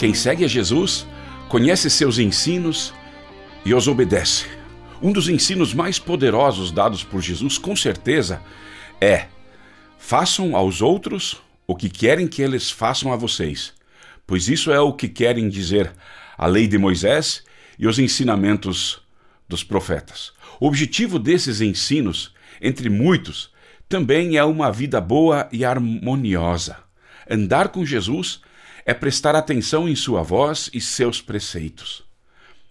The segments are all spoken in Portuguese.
Quem segue a Jesus conhece seus ensinos e os obedece. Um dos ensinos mais poderosos dados por Jesus, com certeza, é: façam aos outros o que querem que eles façam a vocês, pois isso é o que querem dizer a lei de Moisés e os ensinamentos dos profetas. O objetivo desses ensinos, entre muitos, também é uma vida boa e harmoniosa. Andar com Jesus é prestar atenção em sua voz e seus preceitos.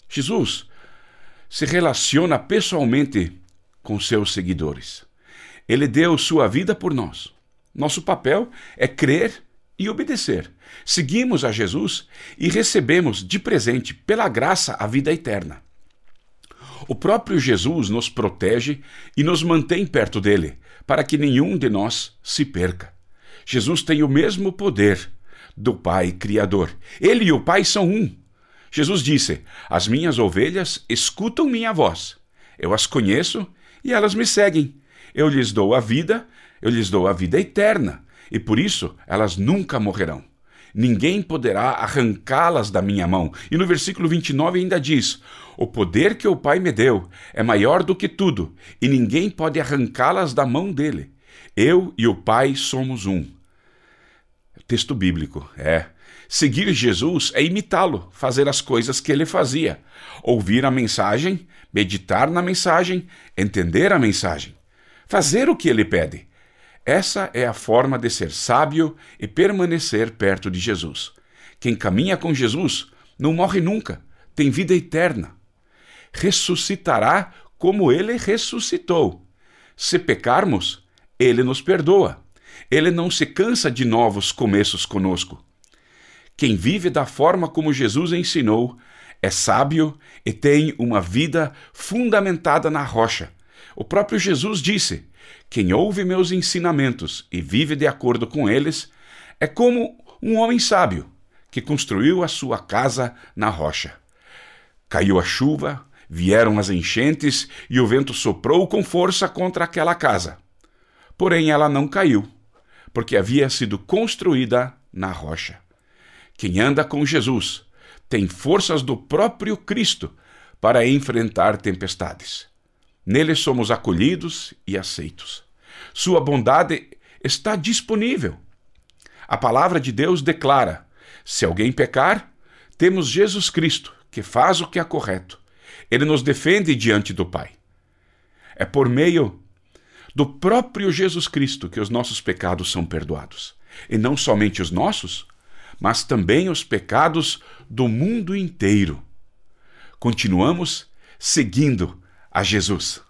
Jesus se relaciona pessoalmente com seus seguidores. Ele deu sua vida por nós. Nosso papel é crer e obedecer. Seguimos a Jesus e recebemos de presente, pela graça, a vida eterna. O próprio Jesus nos protege e nos mantém perto dele, para que nenhum de nós se perca. Jesus tem o mesmo poder do Pai Criador. Ele e o Pai são um. Jesus disse: As minhas ovelhas escutam minha voz. Eu as conheço e elas me seguem. Eu lhes dou a vida, eu lhes dou a vida eterna, e por isso elas nunca morrerão. Ninguém poderá arrancá-las da minha mão. E no versículo 29 ainda diz: O poder que o Pai me deu é maior do que tudo, e ninguém pode arrancá-las da mão dele. Eu e o Pai somos um. Texto bíblico, é. Seguir Jesus é imitá-lo, fazer as coisas que ele fazia. Ouvir a mensagem, meditar na mensagem, entender a mensagem. Fazer o que ele pede. Essa é a forma de ser sábio e permanecer perto de Jesus. Quem caminha com Jesus não morre nunca, tem vida eterna. Ressuscitará como ele ressuscitou. Se pecarmos, ele nos perdoa. Ele não se cansa de novos começos conosco. Quem vive da forma como Jesus ensinou é sábio e tem uma vida fundamentada na rocha. O próprio Jesus disse: Quem ouve meus ensinamentos e vive de acordo com eles é como um homem sábio que construiu a sua casa na rocha. Caiu a chuva, vieram as enchentes e o vento soprou com força contra aquela casa. Porém, ela não caiu porque havia sido construída na rocha. Quem anda com Jesus tem forças do próprio Cristo para enfrentar tempestades. Nele somos acolhidos e aceitos. Sua bondade está disponível. A palavra de Deus declara: se alguém pecar, temos Jesus Cristo, que faz o que é correto. Ele nos defende diante do Pai. É por meio do próprio Jesus Cristo que os nossos pecados são perdoados. E não somente os nossos, mas também os pecados do mundo inteiro. Continuamos seguindo a Jesus.